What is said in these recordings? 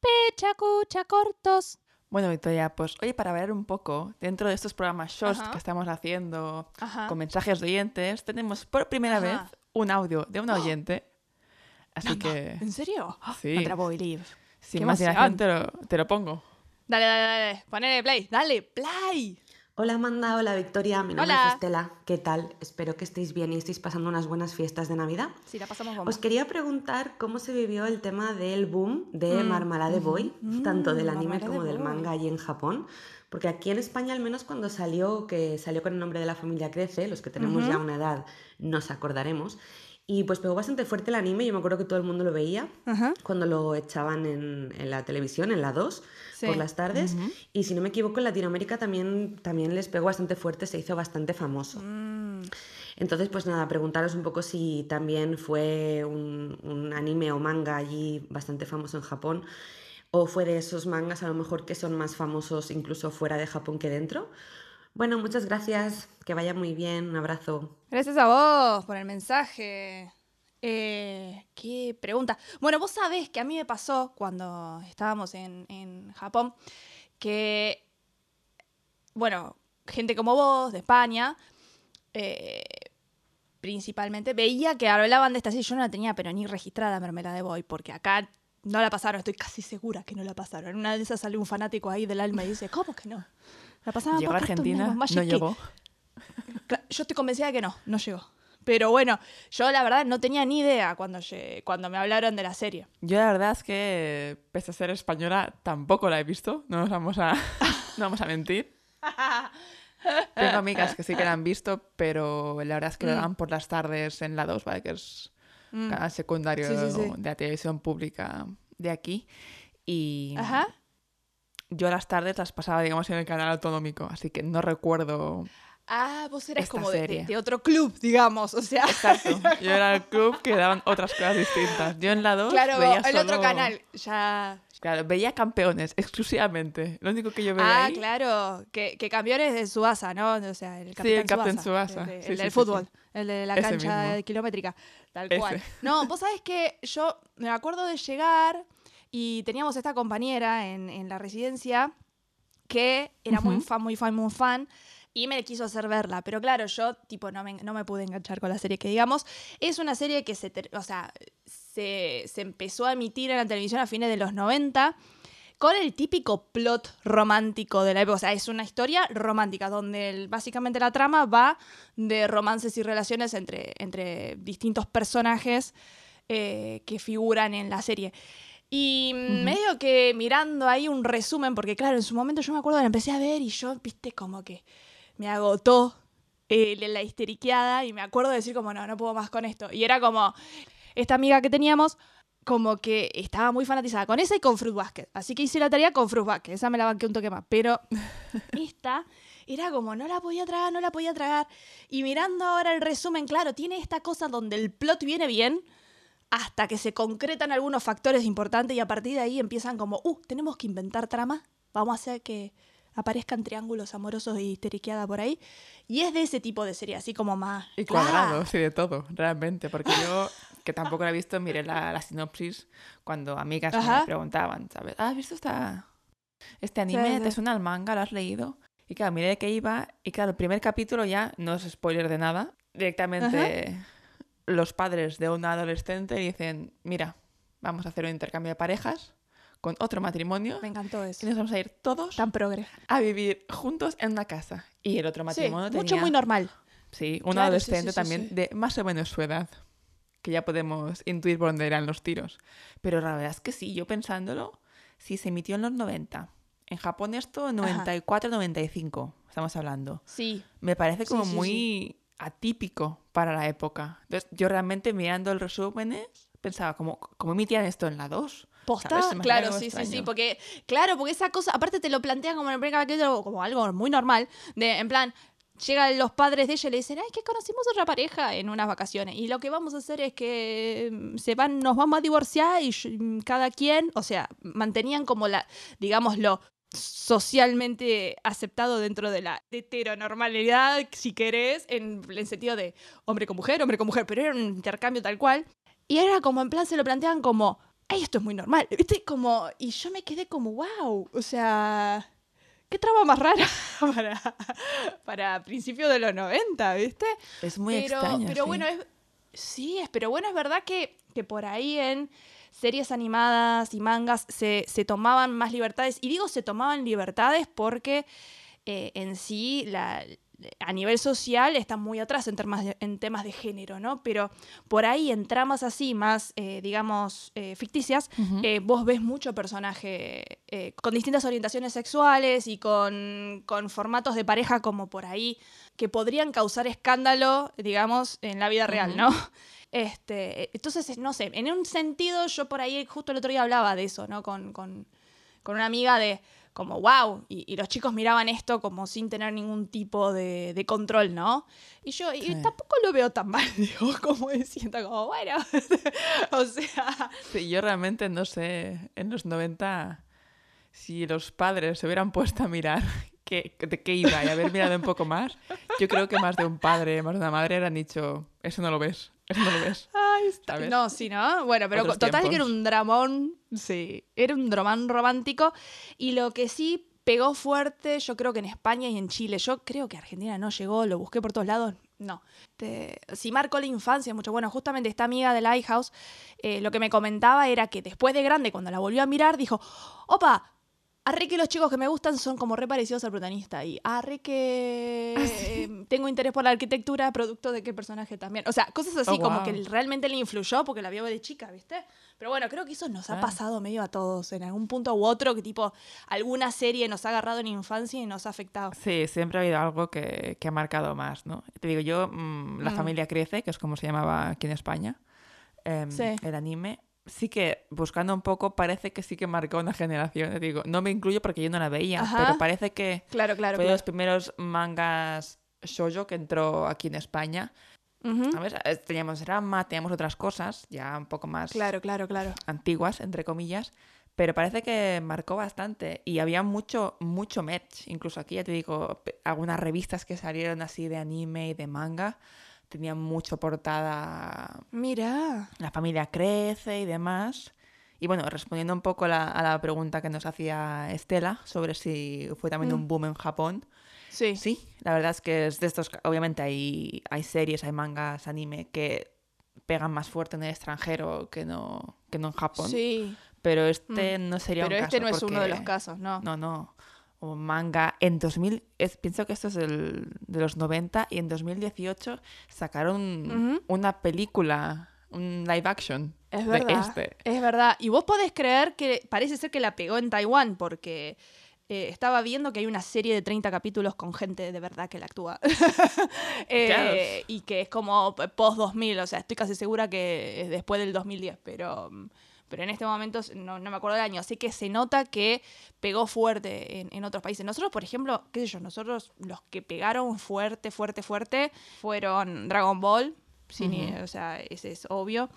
Pecha, cucha, cortos. Bueno, Victoria, pues oye, para ver un poco, dentro de estos programas shorts Ajá. que estamos haciendo Ajá. con mensajes de oyentes, tenemos por primera Ajá. vez un audio de un oyente. Así No, no, que, ¿En serio? Sí. La puedo believe. sin más dilación, te lo, te lo pongo. Dale, dale, dale. Ponele play. Dale, play. Hola Amanda, hola Victoria, mi nombre Hola. es Estela. ¿Qué tal? Espero que estéis bien y estéis pasando unas buenas fiestas de Navidad. Sí, la pasamos bomba. Os quería preguntar cómo se vivió el tema del boom de Marmalade Boy, tanto del anime Marmalade como del Boy. manga allí en Japón. Porque aquí en España, al menos cuando salió, que salió con el nombre de la familia Crece, los que tenemos ya una edad nos acordaremos. Y pues pegó bastante fuerte el anime, yo me acuerdo que todo el mundo lo veía Ajá. cuando lo echaban en, en la televisión, en la 2, Sí. por las tardes. Y si no me equivoco, en Latinoamérica también, también les pegó bastante fuerte, se hizo bastante famoso. Mm, Entonces, pues nada, preguntaros un poco si también fue un, un anime o manga allí bastante famoso en Japón, o fue de esos mangas a lo mejor que son más famosos incluso fuera de Japón que dentro. Bueno, muchas gracias, que vaya muy bien, un abrazo. Gracias a vos por el mensaje. Eh, qué pregunta. Bueno, vos sabés que a mí me pasó cuando estábamos en, en Japón que, bueno, gente como vos, de España, eh, principalmente, veía que hablaban de esta serie. Yo no la tenía, pero ni registrada Mermelada de Boy, porque acá no la pasaron. Estoy casi segura que no la pasaron. En una de esas sale un fanático ahí del alma y dice, ¿cómo que no? La pasaban Llegó a Argentina, no Kids". llegó. Yo estoy convencida de que no, no llegó. Pero bueno, yo la verdad no tenía ni idea cuando, cuando me hablaron de la serie. Yo la verdad es que, pese a ser española, tampoco la he visto. No nos vamos a, no vamos a mentir. Tengo amigas que sí que la han visto, pero la verdad es que lo Mm. dan por las tardes en la 2, ¿vale? Que es Mm. canal secundario Sí, sí, sí. de la televisión pública de aquí. Y Ajá. Yo las tardes las pasaba, digamos, en el canal autonómico, así que no recuerdo Ah, vos eras Esta como de, serie. de otro club, digamos. O sea, Exacto. Yo era el club que daban otras cosas distintas. Yo en la 2 claro, veía el otro solo- canal. Ya. Claro, veía campeones exclusivamente. Lo único que yo veía Ah, ahí claro. Que, que campeones de Subasa, ¿no? O sea, el capitán el Captain Tsubasa, Tsubasa. El, Sí, el sí, del sí, fútbol. sí. El de la Ese cancha mismo. kilométrica. Tal Ese. cual. No, vos sabés que yo me acuerdo de llegar y teníamos esta compañera en, en la residencia que era muy fan, muy fan, muy fan. Y me quiso hacer verla, pero claro, yo tipo no me, no me pude enganchar con la serie que digamos. Es una serie que se, o sea, se, se empezó a emitir en la televisión a fines de los 90 con el típico plot romántico de la época. O sea, es una historia romántica donde el- básicamente la trama va de romances y relaciones entre, entre distintos personajes eh, que figuran en la serie. Y medio que mirando ahí un resumen, porque claro, en su momento yo me acuerdo que la empecé a ver y yo, viste, como que me agotó eh, la- la histeriqueada y me acuerdo de decir como, no, no puedo más con esto. Y era como, esta amiga que teníamos, como que estaba muy fanatizada con esa y con Fruit Basket. Así que hice la tarea con Fruit Basket. Esa me la banqué un toque más. Pero esta era como, no la podía tragar, no la podía tragar. Y mirando ahora el resumen, claro, tiene esta cosa donde el plot viene bien hasta que se concretan algunos factores importantes y a partir de ahí empiezan como, uh, tenemos que inventar trama. Vamos a hacer que aparezcan triángulos amorosos y histeriqueada por ahí. Y es de ese tipo de serie, así como más... Y cuadrados y de todo, realmente. Porque yo, que tampoco la he visto, miré la, la sinopsis cuando amigas Ajá. me preguntaban, ¿sabes? ¿Has visto esta, este anime? sí. ¿Te suena el manga? ¿Lo has leído? Y claro, miré de qué iba. Y claro, el primer capítulo ya no es spoiler de nada. Directamente los padres de una adolescente dicen, mira, vamos a hacer un intercambio de parejas con otro matrimonio. Me encantó Y eso. nos vamos a ir todos Tan progre. a vivir juntos en una casa. Y el otro Sí, matrimonio mucho muy normal. Sí, un Claro, sí, sí, adolescente sí, también de más o menos su edad. Que ya podemos intuir por dónde irán los tiros. Pero la verdad es que sí, yo pensándolo, si se emitió en los 90. En Japón esto, 94-95, estamos hablando. Sí. Me parece como muy atípico para la época. Entonces, yo realmente mirando el resumen pensaba, ¿cómo, cómo emitían esto en la 2? ¿Posta? Claro, sí, sí, sí, porque, claro, porque esa cosa, aparte te lo plantean como en el como algo muy normal, de, en plan, llegan los padres de ella y le dicen, ay, que conocimos otra pareja en unas vacaciones, y lo que vamos a hacer es que mm, se van, nos vamos a divorciar y mm, cada quien, o sea, mantenían como la, digámoslo, socialmente aceptado dentro de la heteronormalidad, si querés, en el sentido de hombre con mujer, hombre con mujer, pero era un intercambio tal cual. Y era como, en plan, se lo plantean como, ay, esto es muy normal, ¿viste? Como, y yo me quedé como, wow, o sea, qué trama más rara para, para principios de los 90, ¿viste? Es muy pero, extraño. Pero sí. bueno, es, sí, es, pero bueno, es verdad que, que por ahí en series animadas y mangas se, se tomaban más libertades. Y digo se tomaban libertades porque eh, en sí la, a nivel social está muy atrás en temas de, en temas de género, ¿no? Pero por ahí en tramas así, más, eh, digamos, eh, ficticias, eh, vos ves mucho personaje con distintas orientaciones sexuales y con, con formatos de pareja como por ahí que podrían causar escándalo, digamos, en la vida real, Ujú. ¿no? Este, entonces, no sé, en un sentido yo por ahí justo el otro día hablaba de eso, ¿no? Con, con, con una amiga de como, wow, y, y los chicos miraban esto como sin tener ningún tipo de, de control, ¿no? Y yo y tampoco lo veo tan mal, digo, como diciendo, como, bueno, o sea, Sí, yo realmente no sé, en los 90, si los padres se hubieran puesto a mirar qué, de qué iba y haber mirado un poco más, yo creo que más de un padre, más de una madre hubieran dicho, eso no lo ves, no lo ves. Ay, está- ¿Sabes? No, sí, ¿no? Bueno, pero Otros total que era un dramón. Sí, era un dramón romántico. Y lo que sí pegó fuerte, yo creo que en España y en Chile. Yo creo que Argentina no llegó, lo busqué por todos lados. No. Te- sí marcó la infancia mucho. Bueno, justamente esta amiga de Lighthouse, eh, lo que me comentaba era que después de grande, cuando la volvió a mirar, dijo, opa, arre que los chicos que me gustan son como re parecidos al protagonista. Y arre que eh, tengo interés por la arquitectura, producto de qué personaje también. O sea, cosas así Oh, como que realmente le influyó porque la vio de chica, ¿viste? Pero bueno, creo que eso nos ha pasado medio a todos en algún punto u otro, que tipo alguna serie nos ha agarrado en infancia y nos ha afectado. Sí, siempre ha habido algo que, que ha marcado más, ¿no? Te digo, yo, mm, La Mm. familia crece, que es como se llamaba aquí en España, em, Sí. el anime, sí que, buscando un poco, parece que sí que marcó una generación. Te digo, no me incluyo porque yo no la veía, Ajá. pero parece que Claro, claro, fue de los primeros mangas shoujo que entró aquí en España. ¿Sabes? Eh, Teníamos drama, teníamos otras cosas, ya un poco más Claro, claro, claro. antiguas, entre comillas, pero parece que marcó bastante y había mucho, mucho merch, incluso aquí ya te digo, algunas revistas que salieron así de anime y de manga tenían mucho portada, Mira. la familia crece y demás. Y bueno, respondiendo un poco la- a la pregunta que nos hacía Estela sobre si fue también Mm. un boom en Japón, Sí. Sí, la verdad es que es de estos, obviamente hay, hay series, hay mangas, anime que pegan más fuerte en el extranjero que no, que no en Japón. Sí. Pero este no sería Pero un este caso no es uno de los casos, ¿no? No, no. Un manga en 2000, es- pienso que esto es del- de los 90 y en 2018 sacaron Ujú. una película, un live action Es de verdad. este. Es verdad. Y vos podés creer que parece ser que la pegó en Taiwán porque eh, estaba viendo que hay una serie de 30 capítulos con gente de verdad que la actúa. Eh. Y que es como post-2000, o sea, estoy casi segura que es después del 2010, pero, pero en este momento no, no me acuerdo del año. Así que se nota que pegó fuerte en, en otros países. Nosotros, por ejemplo, qué sé yo, nosotros los que pegaron fuerte, fuerte, fuerte fueron Dragon Ball. sin Ujú. o sea, ese es obvio.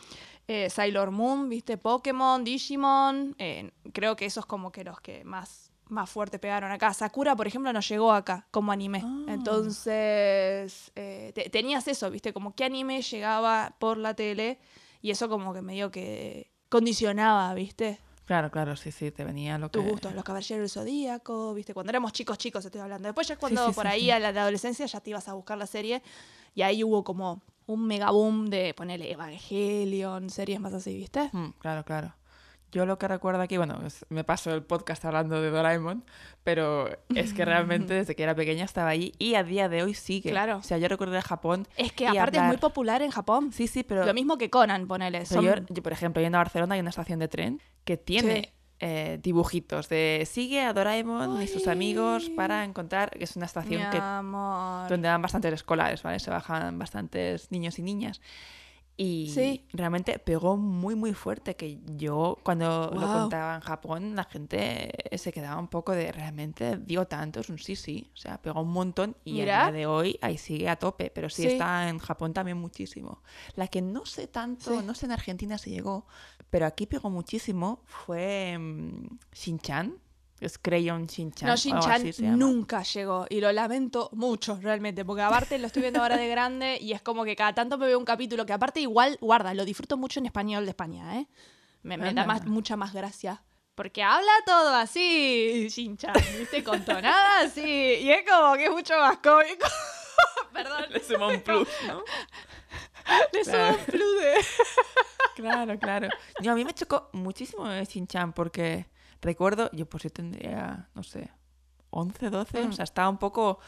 Eh, Sailor Moon, viste, Pokémon, Digimon. eh, creo que esos como que los que más, más fuerte pegaron acá. Sakura, por ejemplo, no llegó acá como anime. Ah. Entonces, eh, te- tenías eso, viste, como qué anime llegaba por la tele y eso como que medio que condicionaba, viste, Claro, claro, sí, sí, te venía lo que... tus gustos. Los Caballeros del Zodíaco, viste, cuando éramos chicos, chicos, estoy hablando. Después ya cuando sí, por sí, ahí a la adolescencia ya te ibas a buscar la serie y ahí hubo como un mega boom de ponerle Evangelion, series más así, ¿viste? Mm, claro, claro. Yo lo que recuerdo aquí, bueno, es- me paso el podcast hablando de Doraemon, pero es que realmente desde que era pequeña estaba ahí y a día de hoy sigue. Claro. O sea, yo recuerdo de Japón. Es que aparte es muy hablar- popular en Japón. Sí, sí, pero, Lo mismo que Conan, ponele. son- yo, yo, por ejemplo, yendo a Barcelona hay una estación de tren que tiene Sí. eh, dibujitos de sigue a Doraemon y sus amigos para encontrar, que es una estación que donde van bastantes escolares, ¿vale? Se bajan bastantes niños y niñas. Y Sí. realmente pegó muy, muy fuerte. Que yo, cuando lo Guau. contaba en Japón, la gente se quedaba un poco de realmente dio tanto. Es un sí, sí. O sea, pegó un montón. Y a día de hoy ahí sigue a tope. Pero sí, Sí. está en Japón también muchísimo. La que no sé tanto, Sí. no sé en Argentina si llegó, pero aquí pegó muchísimo fue mm, Shin-Chan. Es Crayon Shin-Chan. No, Shin-Chan nunca llegó y lo lamento mucho realmente, porque aparte lo estoy viendo ahora de grande y es como que cada tanto me veo un capítulo que aparte igual, guarda, lo disfruto mucho en español de España, ¿eh? Me, me da más, mucha más gracia. Porque habla todo así, Shin-chan, ¿viste? Con tonada así. Y es como que es mucho más cómico. Perdón. Le suma un plus, ¿no? Le Claro. un plus de... Claro, claro. Yo, a mí me chocó muchísimo Shin-Chan porque recuerdo, yo pues yo tendría, no sé, 11, 12, Mm. o sea, estaba un poco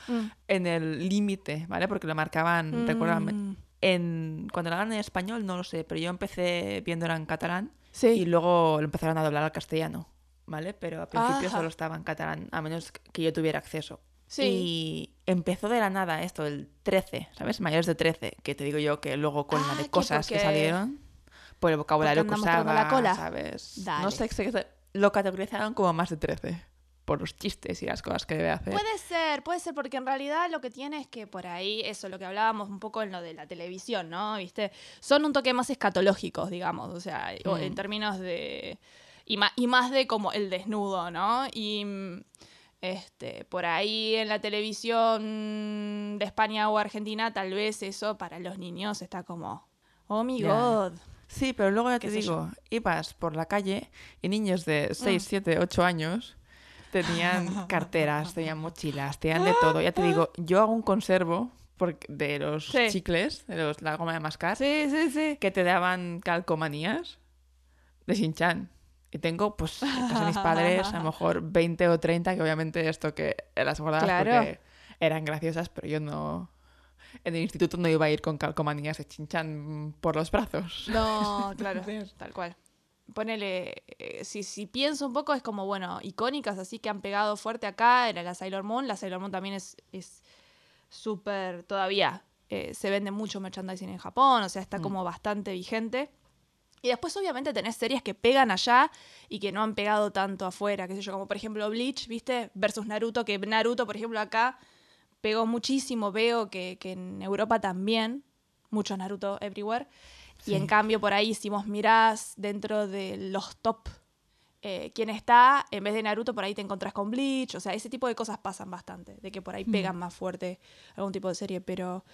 en el límite, ¿vale? Porque lo marcaban, recuerdo, Mm. en, cuando lo hagan en español no lo sé, pero yo empecé viéndolo en catalán Sí. y luego lo empezaron a doblar al castellano, ¿vale? Pero al principio Ajá. solo estaba en catalán, a menos que yo tuviera acceso. Sí. Y empezó de la nada esto, el 13, ¿sabes? Mayores de 13, que te digo yo que luego con Ah, la de que cosas que porque- salieron, por el vocabulario que usaba, la cola. ¿sabes? Dale. No sé, sé que lo categorizaron como más de 13, por los chistes y las cosas que debe hacer. Puede ser, puede ser, porque en realidad lo que tiene es que por ahí, eso, lo que hablábamos un poco en lo de la televisión, ¿no? ¿Viste? Son un toque más escatológicos, digamos, o sea, o Mm. en términos de... Y más, y más de como el desnudo, ¿no? Y este, por ahí en la televisión de España o Argentina, tal vez eso para los niños está como, oh my Ya. god. Sí, pero luego ya te digo, ibas por la calle y niños de 6, 7, 8 años tenían carteras, tenían mochilas, tenían de todo. Ya te digo, yo hago un conservo porque- de los Sí. chicles, de los, la goma de mascar, Sí, sí, sí. que te daban calcomanías de Shin-Chan. Y tengo, pues, en casa de mis padres, a lo mejor 20 o 30, que obviamente esto que las guardaba Claro. porque eran graciosas, pero yo no... En el instituto no iba a ir con calcomanías de Shin-Chan por los brazos. No, claro, tal cual. Ponele, eh, si, si pienso un poco, es como, bueno, icónicas así que han pegado fuerte acá, era la Sailor Moon. La Sailor Moon también es es súper, todavía eh, se vende mucho merchandising en Japón, o sea, está Mm. como bastante vigente. Y después obviamente tenés series que pegan allá y que no han pegado tanto afuera, qué sé yo, como por ejemplo Bleach, ¿viste? Versus Naruto, que Naruto, por ejemplo, acá pegó muchísimo, veo que, que en Europa también, mucho Naruto everywhere. Y en cambio por ahí si vos mirás dentro de los top eh, quién está, en vez de Naruto por ahí te encontrás con Bleach, o sea, ese tipo de cosas pasan bastante, de que por ahí pegan más fuerte algún tipo de serie, pero...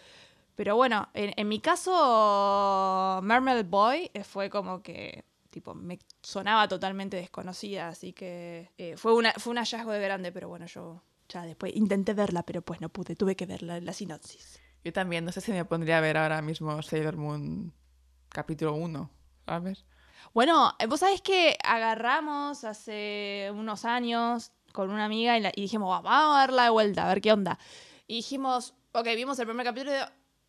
Pero bueno, en, en mi caso, Mermaid Boy eh, fue como que, tipo, me sonaba totalmente desconocida, así que eh, fue, una, fue un hallazgo de grande, pero bueno, yo ya después intenté verla, pero pues no pude, tuve que verla la sinopsis. Yo también, no sé si me pondría a ver ahora mismo Sailor Moon capítulo 1, ¿sabes? Bueno, eh, vos sabés que agarramos hace unos años con una amiga y, la- y dijimos, "Va, vamos a darla de vuelta, a ver qué onda. Y dijimos, ok, vimos el primer capítulo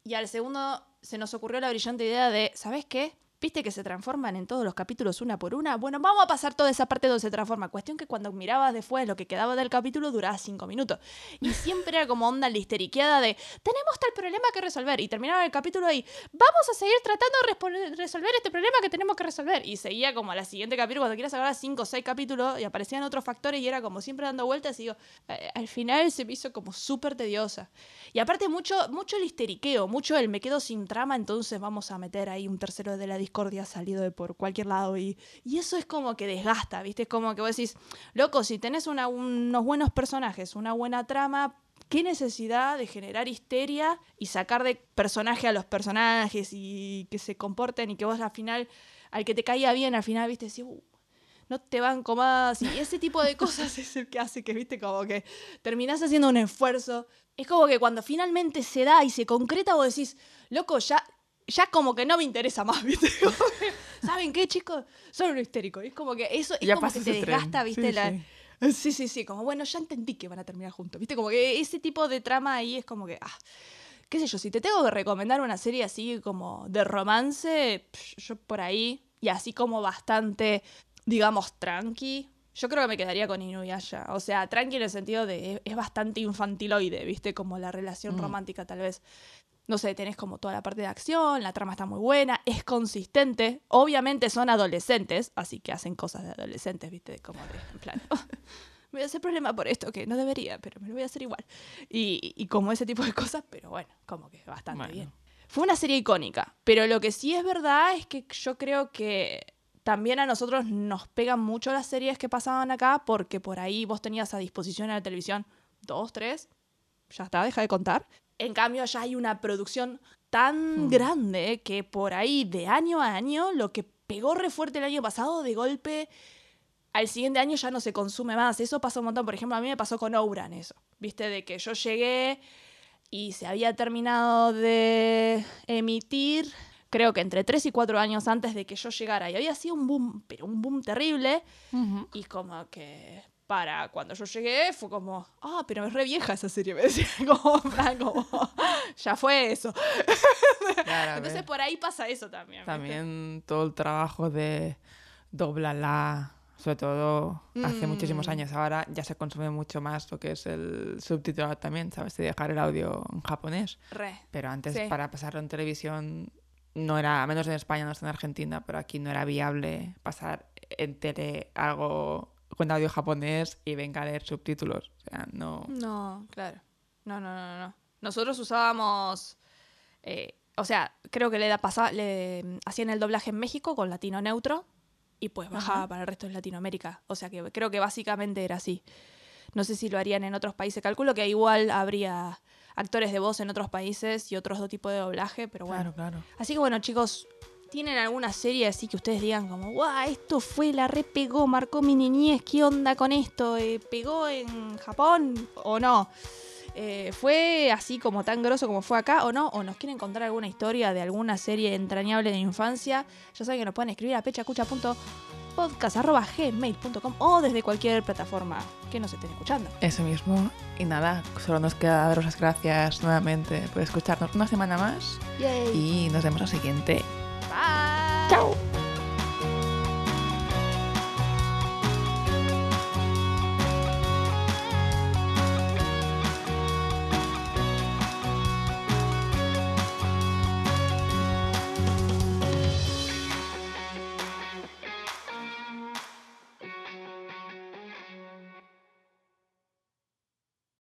y al segundo se nos ocurrió la brillante idea de, ¿sabés qué? ¿Viste que se transforman en todos los capítulos una por una? Bueno, vamos a pasar toda esa parte donde se transforma. Cuestión que cuando mirabas después lo que quedaba del capítulo duraba cinco minutos. Y siempre era como onda listeriqueada de, tenemos tal problema que resolver. Y terminaba el capítulo ahí, vamos a seguir tratando de resolver este problema que tenemos que resolver. Y seguía como a la siguiente capítulo, cuando quieras agarrar cinco o seis capítulos y aparecían otros factores y era como siempre dando vueltas y digo, eh, al final se me hizo como súper tediosa. Y aparte mucho, mucho listeriqueo, mucho el me quedo sin trama, entonces vamos a meter ahí un tercero de la salido de por cualquier lado. Y, y eso es como que desgasta, ¿viste? Es como que vos decís, loco, si tenés unos buenos personajes, una buena trama, ¿qué necesidad de generar histeria y sacar de personaje a los personajes y que se comporten y que vos al final, al que te caía bien, al final, ¿viste? Decís, "Uh, no te banco más. Y ese tipo de cosas es el que hace que, viste, como que terminás haciendo un esfuerzo. Es como que cuando finalmente se da y se concreta, vos decís, loco, ya, ya como que no me interesa más, viste. ¿Saben qué, chicos? Son un histérico. Es como que eso es Ya como que te ese tren. desgasta, viste, Sí, la. sí. Sí, sí, sí, como bueno, ya entendí que van a terminar juntos, viste, como que ese tipo de trama ahí es como que, ah, qué sé yo, si te tengo que recomendar una serie así como de romance, yo por ahí, y así como bastante, digamos, tranqui, yo creo que me quedaría con Inuyasha. O sea, tranqui en el sentido de es, es bastante infantiloide, ¿viste? Como la relación Mm. romántica tal vez. No sé, tenés como toda la parte de acción, la trama está muy buena, es consistente. Obviamente son adolescentes, así que hacen cosas de adolescentes, ¿viste? Como de, en plan, "Oh, me voy a hacer problema por esto, que no debería, pero me lo voy a hacer igual. Y, y como ese tipo de cosas, pero bueno, como que bastante Bueno. bien. Fue una serie icónica, pero lo que sí es verdad es que yo creo que también a nosotros nos pegan mucho las series que pasaban acá porque por ahí vos tenías a disposición en la televisión dos, tres, ya está, deja de contar. En cambio, ya hay una producción tan Hmm. grande que por ahí de año a año lo que pegó re fuerte el año pasado, de golpe al siguiente año ya no se consume más. Eso pasa un montón. Por ejemplo, a mí me pasó con Ouran eso. Viste, de que yo llegué y se había terminado de emitir, creo que entre 3 y 4 años antes de que yo llegara. Y había sido un boom, pero un boom terrible. Y como que para cuando yo llegué fue como, ah, pero es re vieja esa serie. Me decía, como, ya fue eso. Claro, a Entonces por ahí pasa eso también. ¿viste? También todo el trabajo de doblala, sobre todo hace muchísimos Mm. años. Ahora ya se consume mucho más lo que es el subtitulado también, ¿sabes? De dejar el audio en japonés. Re. Pero antes, Sí. para pasarlo en televisión, no era, menos en España, no está en Argentina, pero aquí no era viable pasar en tele algo con audio japonés y venga a leer subtítulos. O sea, no. No, claro. No, no, no, no. Nosotros usábamos. eh, o sea, creo que le da pasaba, le mm, hacían el doblaje en México con latino neutro y pues bajaba para el resto de Latinoamérica. O sea que creo que básicamente era así. No sé si lo harían en otros países. Calculo que igual habría actores de voz en otros países y otros tipos de doblaje, pero bueno. Claro, claro. Así que bueno, chicos, ¿tienen alguna serie así que ustedes digan como, guau, esto fue, la repegó, marcó mi niñez, qué onda con esto? Eh, ¿Pegó en Japón o no? Eh, ¿Fue así como tan grosso como fue acá o no? ¿O nos quieren contar alguna historia de alguna serie entrañable de infancia? Ya saben que nos pueden escribir a pechacucha.podcast.gmail.com o desde cualquier plataforma que nos estén escuchando. Eso mismo. Y nada, solo nos queda daros las gracias nuevamente por escucharnos una semana más Yay. y nos vemos la siguiente. Tchau!